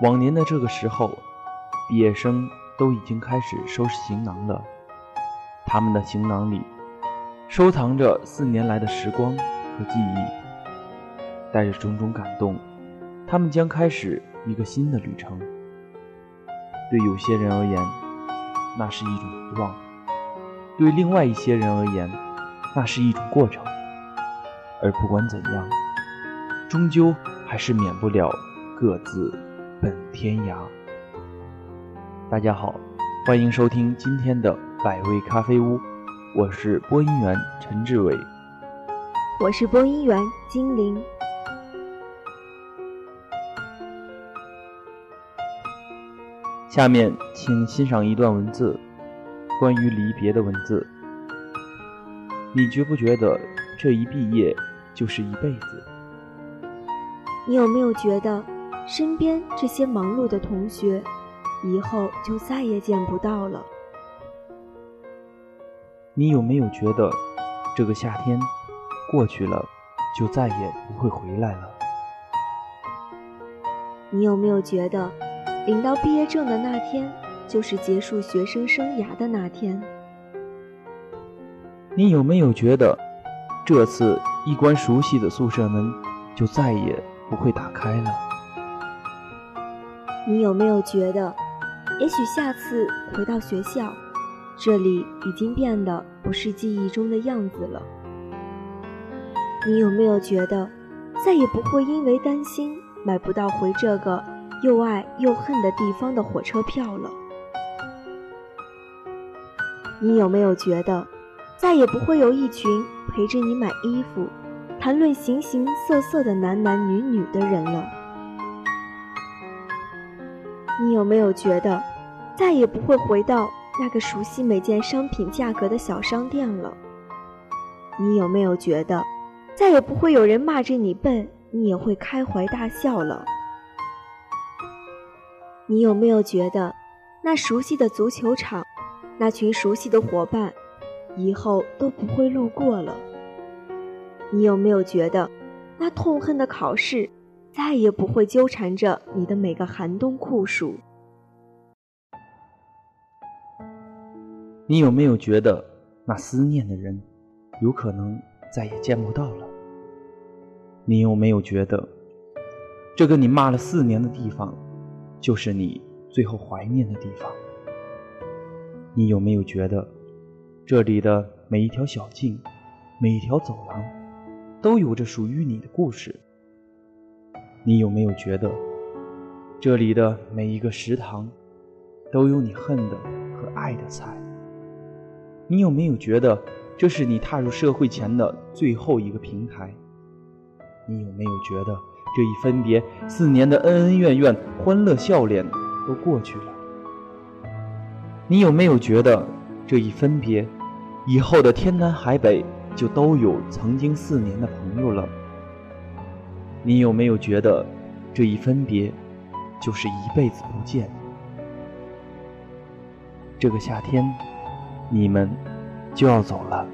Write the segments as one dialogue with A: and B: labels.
A: 往年的这个时候，毕业生都已经开始收拾行囊了。他们的行囊里收藏着四年来的时光和记忆，带着种种感动，他们将开始一个新的旅程。对有些人而言，那是一种遗忘；对另外一些人而言，那是一种过程。而不管怎样，终究还是免不了各自。本天涯，大家好，欢迎收听今天的百味咖啡屋，我是播音员陈志伟，
B: 我是播音员金玲。
A: 下面请欣赏一段文字，关于离别的文字。你觉不觉得这一毕业就是一辈子？
B: 你有没有觉得？身边这些忙碌的同学，以后就再也见不到了。
A: 你有没有觉得，这个夏天过去了，就再也不会回来了？
B: 你有没有觉得，领到毕业证的那天，就是结束学生生涯的那天？
A: 你有没有觉得，这次一关熟悉的宿舍门，就再也不会打开了？
B: 你有没有觉得，也许下次回到学校，这里已经变得不是记忆中的样子了？你有没有觉得，再也不会因为担心买不到回这个又爱又恨的地方的火车票了？你有没有觉得，再也不会有一群陪着你买衣服、谈论形形色色的男男女女的人了？你有没有觉得，再也不会回到那个熟悉每件商品价格的小商店了？你有没有觉得，再也不会有人骂着你笨，你也会开怀大笑了？你有没有觉得，那熟悉的足球场，那群熟悉的伙伴，以后都不会路过了？你有没有觉得，那痛恨的考试？再也不会纠缠着你的每个寒冬酷暑。
A: 你有没有觉得，那思念的人，有可能再也见不到了？你有没有觉得，这个你骂了四年的地方，就是你最后怀念的地方？你有没有觉得，这里的每一条小径，每一条走廊，都有着属于你的故事？你有没有觉得，这里的每一个食堂，都有你恨的和爱的菜？你有没有觉得，这是你踏入社会前的最后一个平台？你有没有觉得，这一分别，四年的恩恩怨怨、欢乐笑脸都过去了？你有没有觉得，这一分别，以后的天南海北就都有曾经四年的朋友了？你有没有觉得，这一分别，就是一辈子不见？这个夏天，你们就要走了。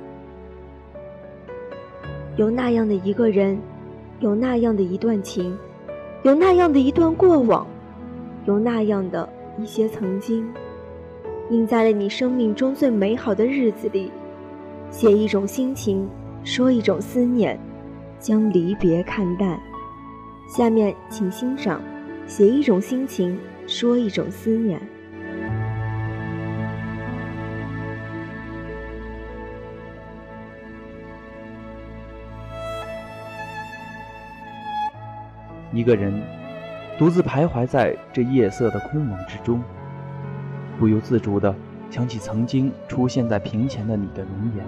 B: 有那样的一个人，有那样的一段情，有那样的一段过往，有那样的一些曾经，印在了你生命中最美好的日子里。写一种心情，说一种思念，将离别看淡。下面请欣赏，写一种心情，说一种思念。
A: 一个人独自徘徊在这夜色的空蒙之中，不由自主地想起曾经出现在屏前的你的容颜。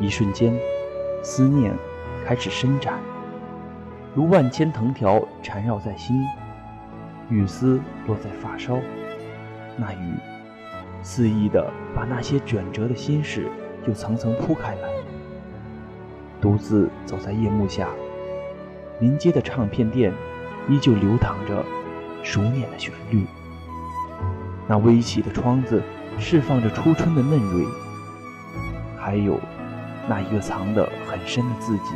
A: 一瞬间，思念开始伸展。如万千藤条缠绕在心，雨丝落在发梢，那雨肆意地把那些卷折的心事就层层铺开来。独自走在夜幕下，临街的唱片店依旧流淌着熟稔的旋律，那微起的窗子释放着初春的嫩蕊，还有那一个藏得很深的自己。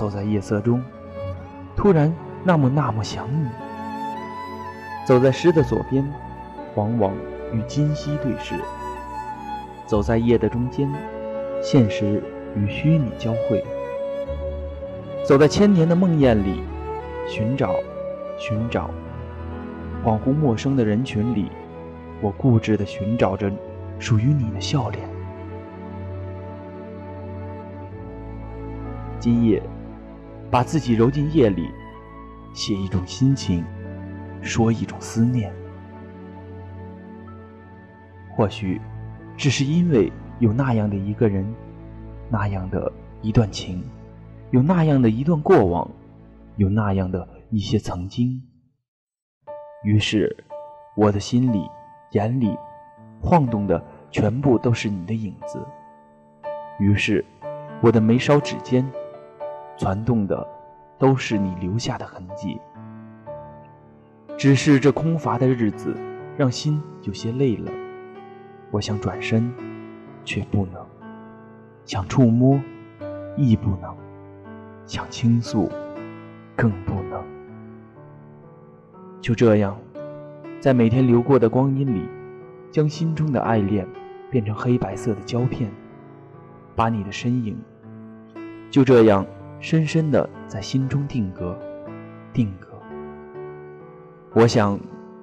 A: 走在夜色中，突然那么那么想你。走在诗的左边，往往与今夕对视；走在夜的中间，现实与虚拟交汇。走在千年的梦魇里，寻找，寻找，恍惚陌生的人群里，我固执地寻找着属于你的笑脸。今夜，把自己揉进夜里，写一种心情，说一种思念。或许，只是因为有那样的一个人，那样的一段情，有那样的一段过往，有那样的一些曾经。于是，我的心里、眼里，晃动的全部都是你的影子。于是，我的眉梢指尖。攒动的都是你留下的痕迹，只是这空乏的日子让心有些累了。我想转身，却不能；想触摸，亦不能；想倾诉，更不能。就这样，在每天流过的光阴里，将心中的爱恋变成黑白色的胶片，把你的身影就这样。深深的在心中定格，定格。我想，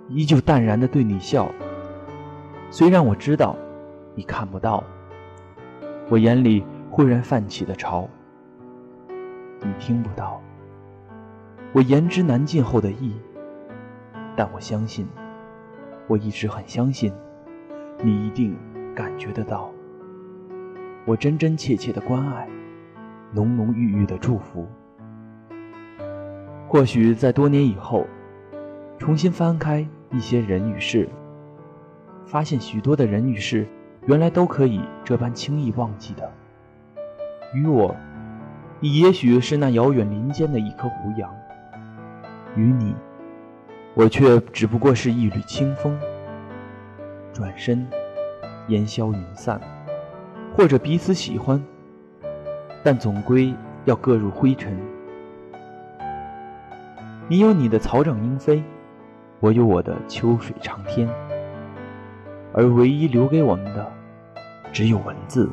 A: 依旧淡然的对你笑。虽然我知道，你看不到。我眼里忽然泛起的潮，你听不到。我言之难尽后的意，但我相信，我一直很相信，你一定感觉得到。我真真切切的关爱。浓浓郁郁的祝福。或许在多年以后，重新翻开一些人与事，发现许多的人与事，原来都可以这般轻易忘记的。与我，你也许是那遥远林间的一棵胡杨；与你，我却只不过是一缕清风。转身，烟消云散，或者彼此喜欢。但总归要各入灰尘。你有你的草长莺飞，我有我的秋水长天，而唯一留给我们的，只有文字。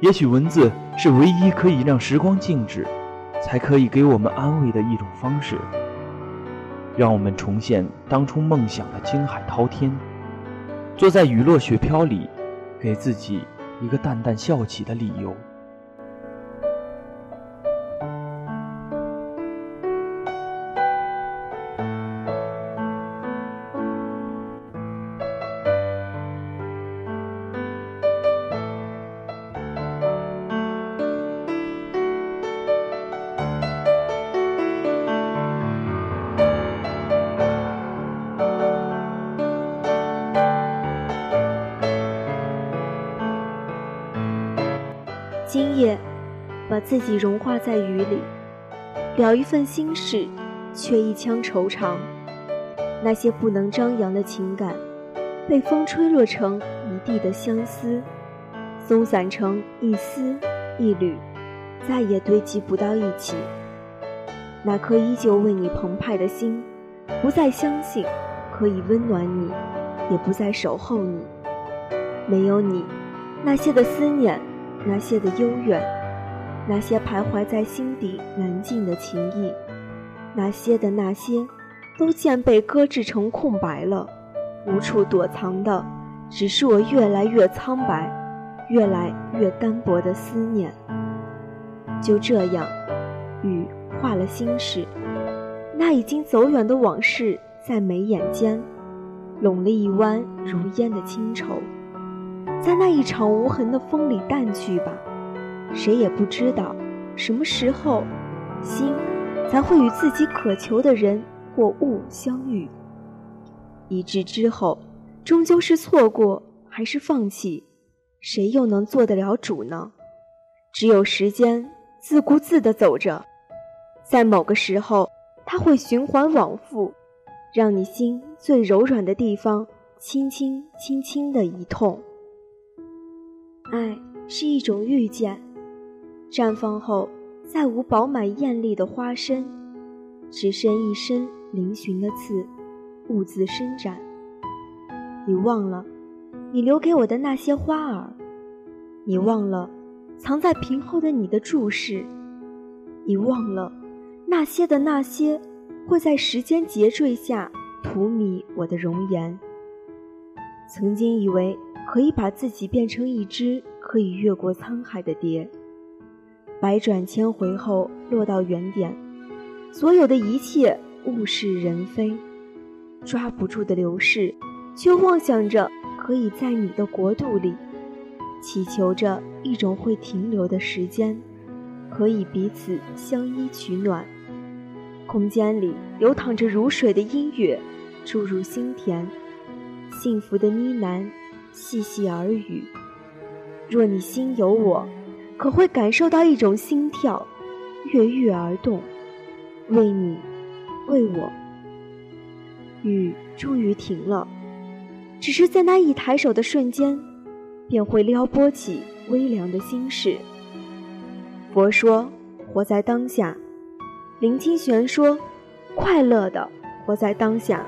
A: 也许文字是唯一可以让时光静止，才可以给我们安慰的一种方式，让我们重现当初梦想的惊海滔天，坐在雨落雪飘里，给自己一个淡淡笑起的理由。
B: 今夜，把自己融化在雨里，了一份心事，却一腔惆怅。那些不能张扬的情感，被风吹落成一地的相思，松散成一丝一缕，再也堆积不到一起。那颗依旧为你澎湃的心，不再相信可以温暖你，也不再守候你。没有你，那些的思念。那些的悠远，那些徘徊在心底难尽的情谊，那些的那些，都渐被搁置成空白了。无处躲藏的，只是我越来越苍白、越来越单薄的思念。就这样，雨化了心事，那已经走远的往事在眉眼间，拢了一弯如烟的清愁。在那一场无痕的风里淡去吧，谁也不知道什么时候，心才会与自己渴求的人或物相遇。一至之后，终究是错过还是放弃，谁又能做得了主呢？只有时间自顾自地走着，在某个时候，它会循环往复，让你心最柔软的地方轻轻轻轻的一痛。爱是一种遇见，绽放后再无饱满艳丽的花身，只剩一身嶙峋的刺，兀自伸展。你忘了，你留给我的那些花儿，你忘了，藏在瓶后的你的注视，你忘了，那些的那些，会在时间结缀下荼蘼我的容颜。曾经以为可以把自己变成一只可以越过沧海的蝶。百转千回后落到原点，所有的一切物是人非，抓不住的流逝，却妄想着可以在你的国度里，祈求着一种会停留的时间，可以彼此相依取暖。空间里流淌着如水的音乐，注入心田，幸福的呢喃，细细耳语。若你心有我。可会感受到一种心跳，跃跃而动，为你，为我。雨终于停了，只是在那一抬手的瞬间，便会撩拨起微凉的心事。佛说活在当下，林清玄说快乐的活在当下。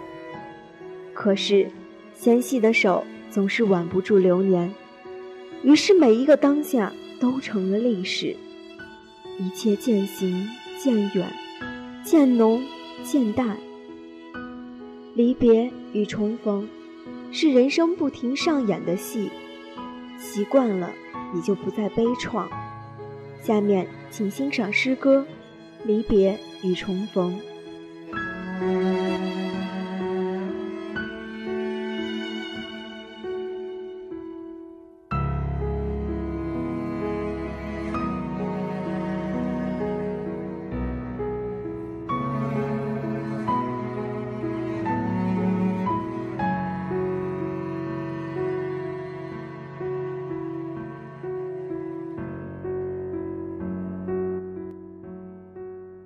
B: 可是纤细的手总是挽不住流年，于是每一个当下。都成了历史，一切渐行渐远，渐浓渐淡。离别与重逢，是人生不停上演的戏，习惯了你就不再悲怆。下面请欣赏诗歌《离别与重逢》。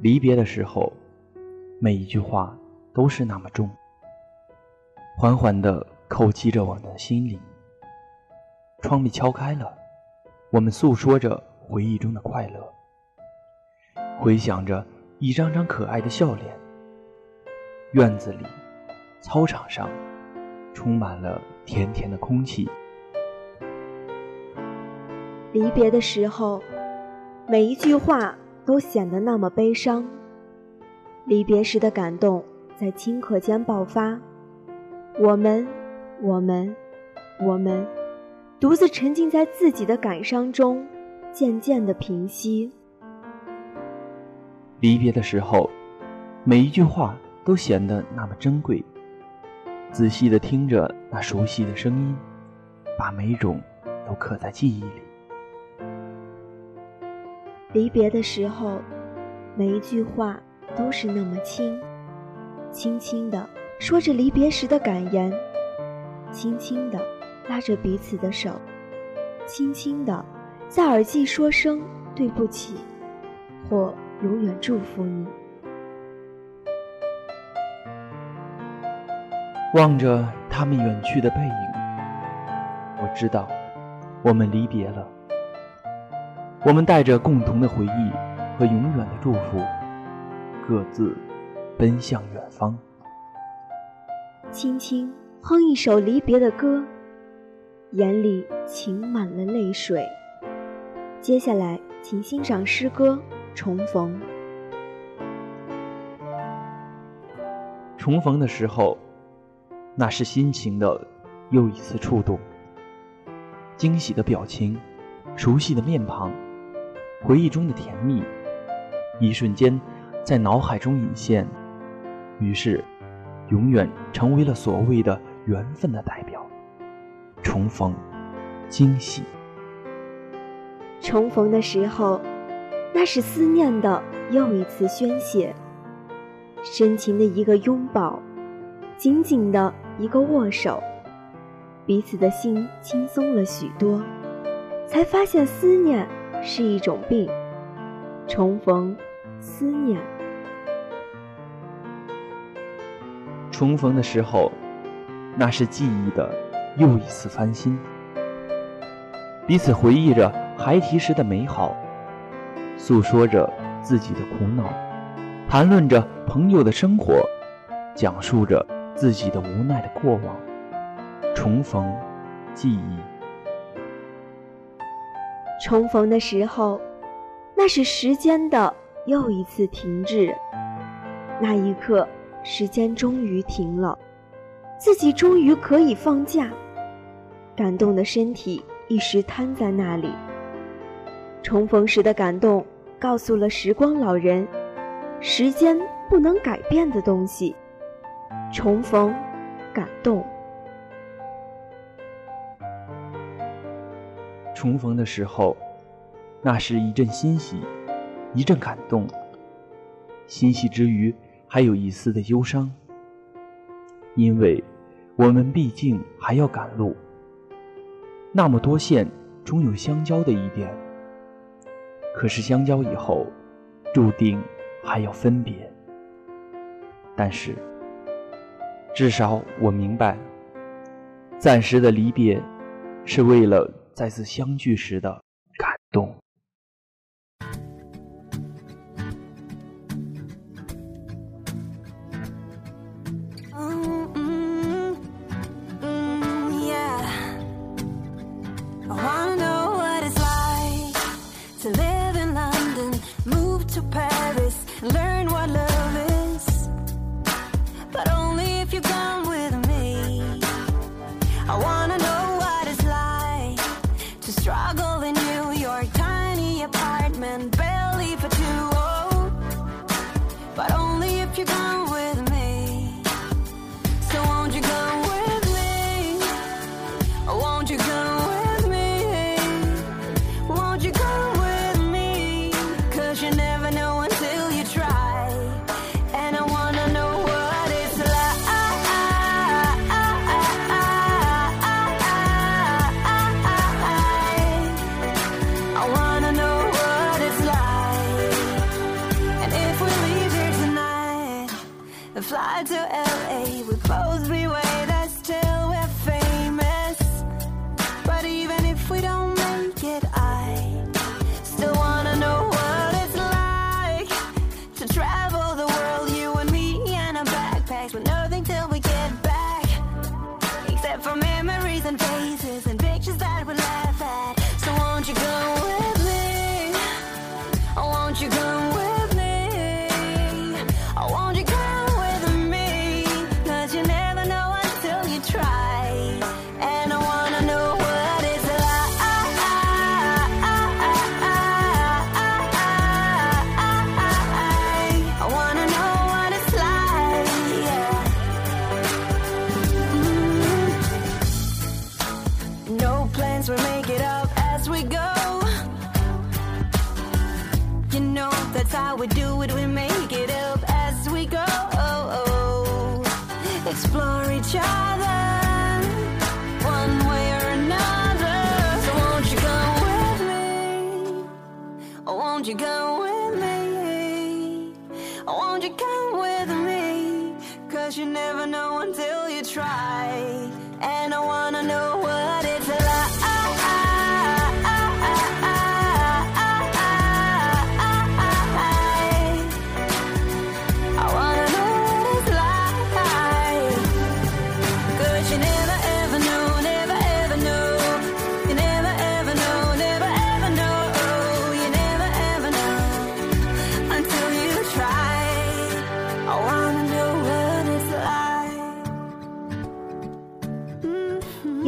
A: 离别的时候，每一句话都是那么重，缓缓地叩击着我们的心灵。窗被敲开了，我们诉说着回忆中的快乐，回想着一张张可爱的笑脸。院子里，操场上，充满了甜甜的空气。
B: 离别的时候，每一句话。都显得那么悲伤。离别时的感动在顷刻间爆发，我们，我们，我们，独自沉浸在自己的感伤中，渐渐的平息。
A: 离别的时候，每一句话都显得那么珍贵。仔细的听着那熟悉的声音，把每种都刻在记忆里。
B: 离别的时候，每一句话都是那么轻，轻轻的说着离别时的感言，轻轻的拉着彼此的手，轻轻的在耳际说声对不起，或永远祝福你。
A: 望着他们远去的背影，我知道，我们离别了。我们带着共同的回忆和永远的祝福，各自奔向远方。
B: 轻轻哼一首离别的歌，眼里噙满了泪水。接下来，请欣赏诗歌《重逢》。
A: 重逢的时候，那是心情的又一次触动。惊喜的表情，熟悉的面庞。回忆中的甜蜜，一瞬间在脑海中隐现，于是，永远成为了所谓的缘分的代表。重逢，惊喜。
B: 重逢的时候，那是思念的又一次宣泄。深情的一个拥抱，紧紧的一个握手，彼此的心轻松了许多，才发现思念。是一种病，重逢，思念。
A: 重逢的时候，那是记忆的又一次翻新，彼此回忆着孩提时的美好，诉说着
C: 自己的苦恼，谈论着朋友的生活，讲述着自己的无奈的过往，重逢记忆。
B: 重逢的时候，那是时间的又一次停滞。那一刻，时间终于停了，自己终于可以放假。感动的身体一时瘫在那里。重逢时的感动，告诉了时光老人：时间不能改变的东西。重逢，感动。
C: 重逢的时候，那是一阵欣喜，一阵感动。欣喜之余，还有一丝的忧伤，因为我们毕竟还要赶路。那么多线，终有相交的一点。可是相交以后，注定还要分别。但是，至少我明白，暂时的离别，是为了。再次相聚时的感动。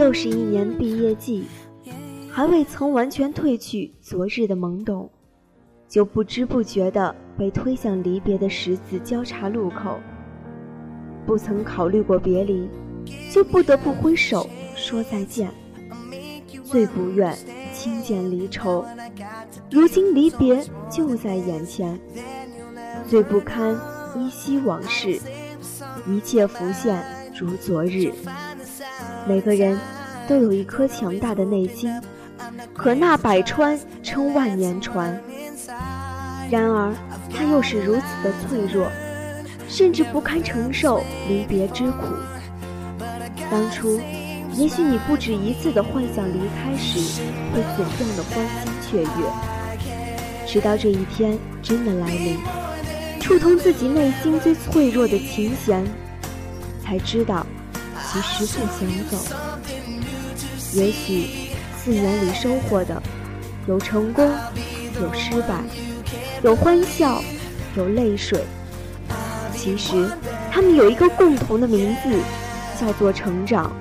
B: 又是一年毕业季，还未曾完全褪去昨日的懵懂，就不知不觉地被推向离别的十字交叉路口。不曾考虑过别离，就不得不挥手说再见。最不愿轻见离愁，如今离别就在眼前。最不堪依稀往事，一切浮现如昨日。每个人都有一颗强大的内心，可那百川称万年船。然而，它又是如此的脆弱，甚至不堪承受离别之苦。当初，也许你不止一次的幻想离开时会怎样的欢欣雀跃，直到这一天真的来临，触痛自己内心最脆弱的琴弦，才知道其实不想走。也许四年里收获的，有成功，有失败，有欢笑，有泪水。其实，他们有一个共同的名字，叫做成长。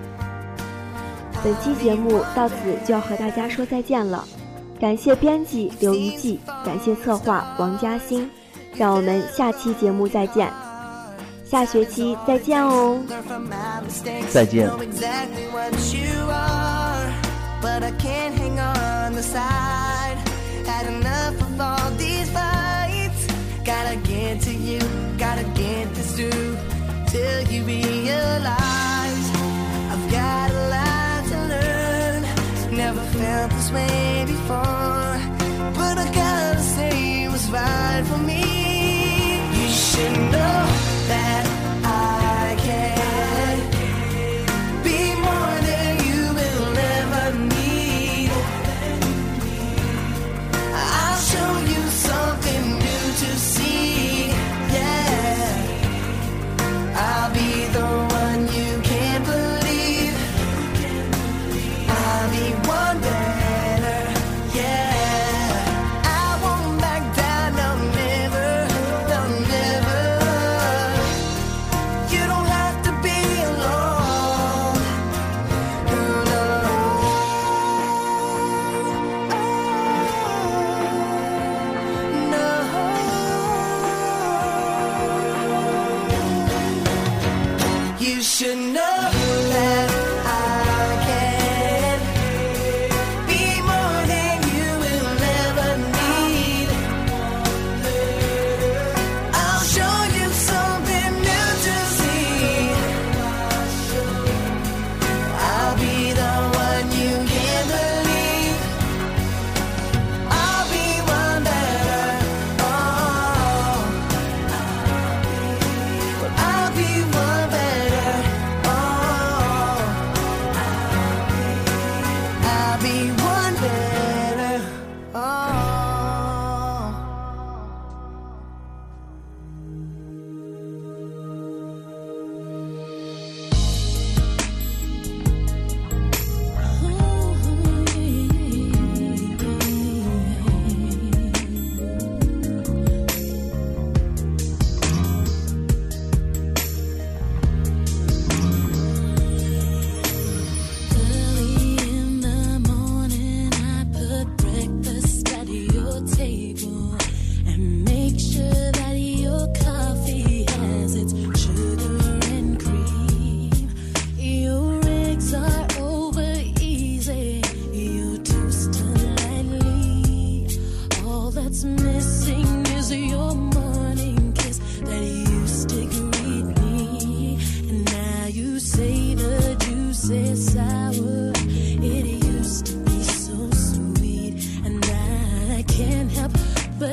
B: 本期节目到此就要和大家说再见了，感谢编辑刘一季，感谢策划王嘉欣，让我们下期节目再见，下学期再见哦。
D: 再见。Gotta get to you, gotta get this through till you realize I've got a lot to learn. Never felt this way before, but I gotta say it was right for me. You should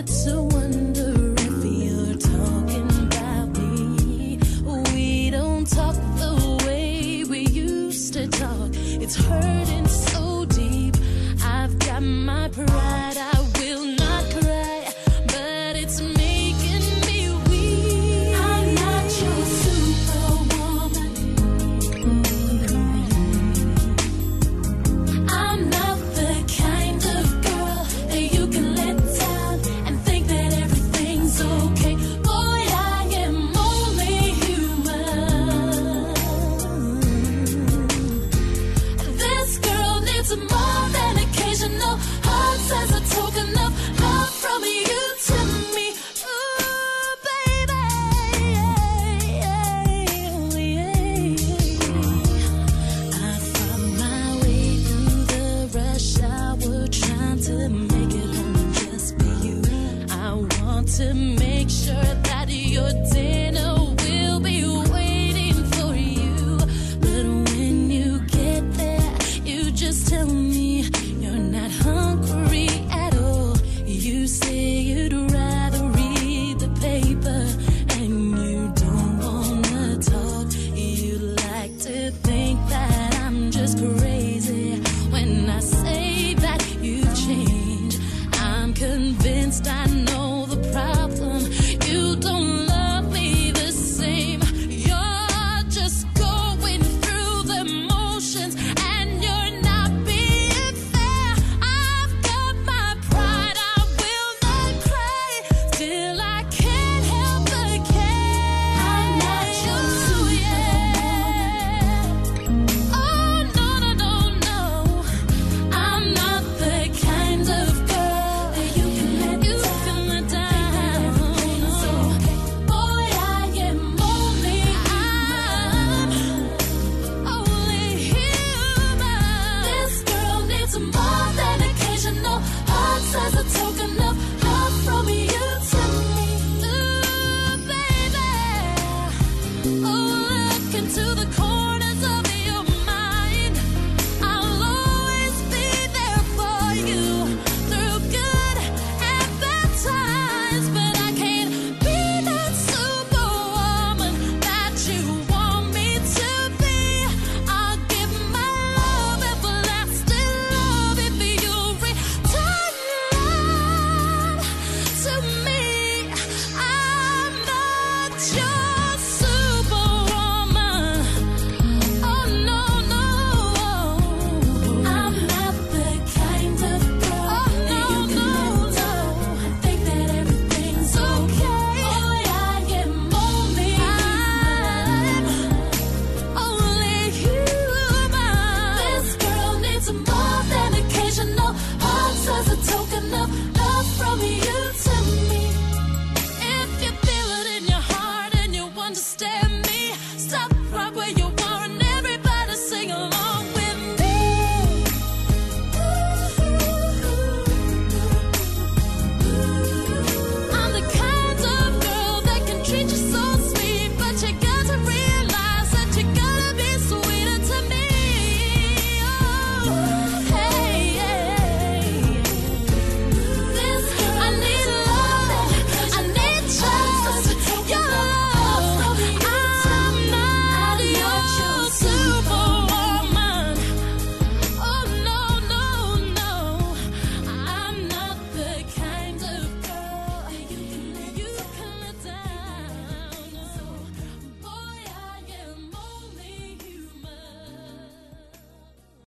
E: so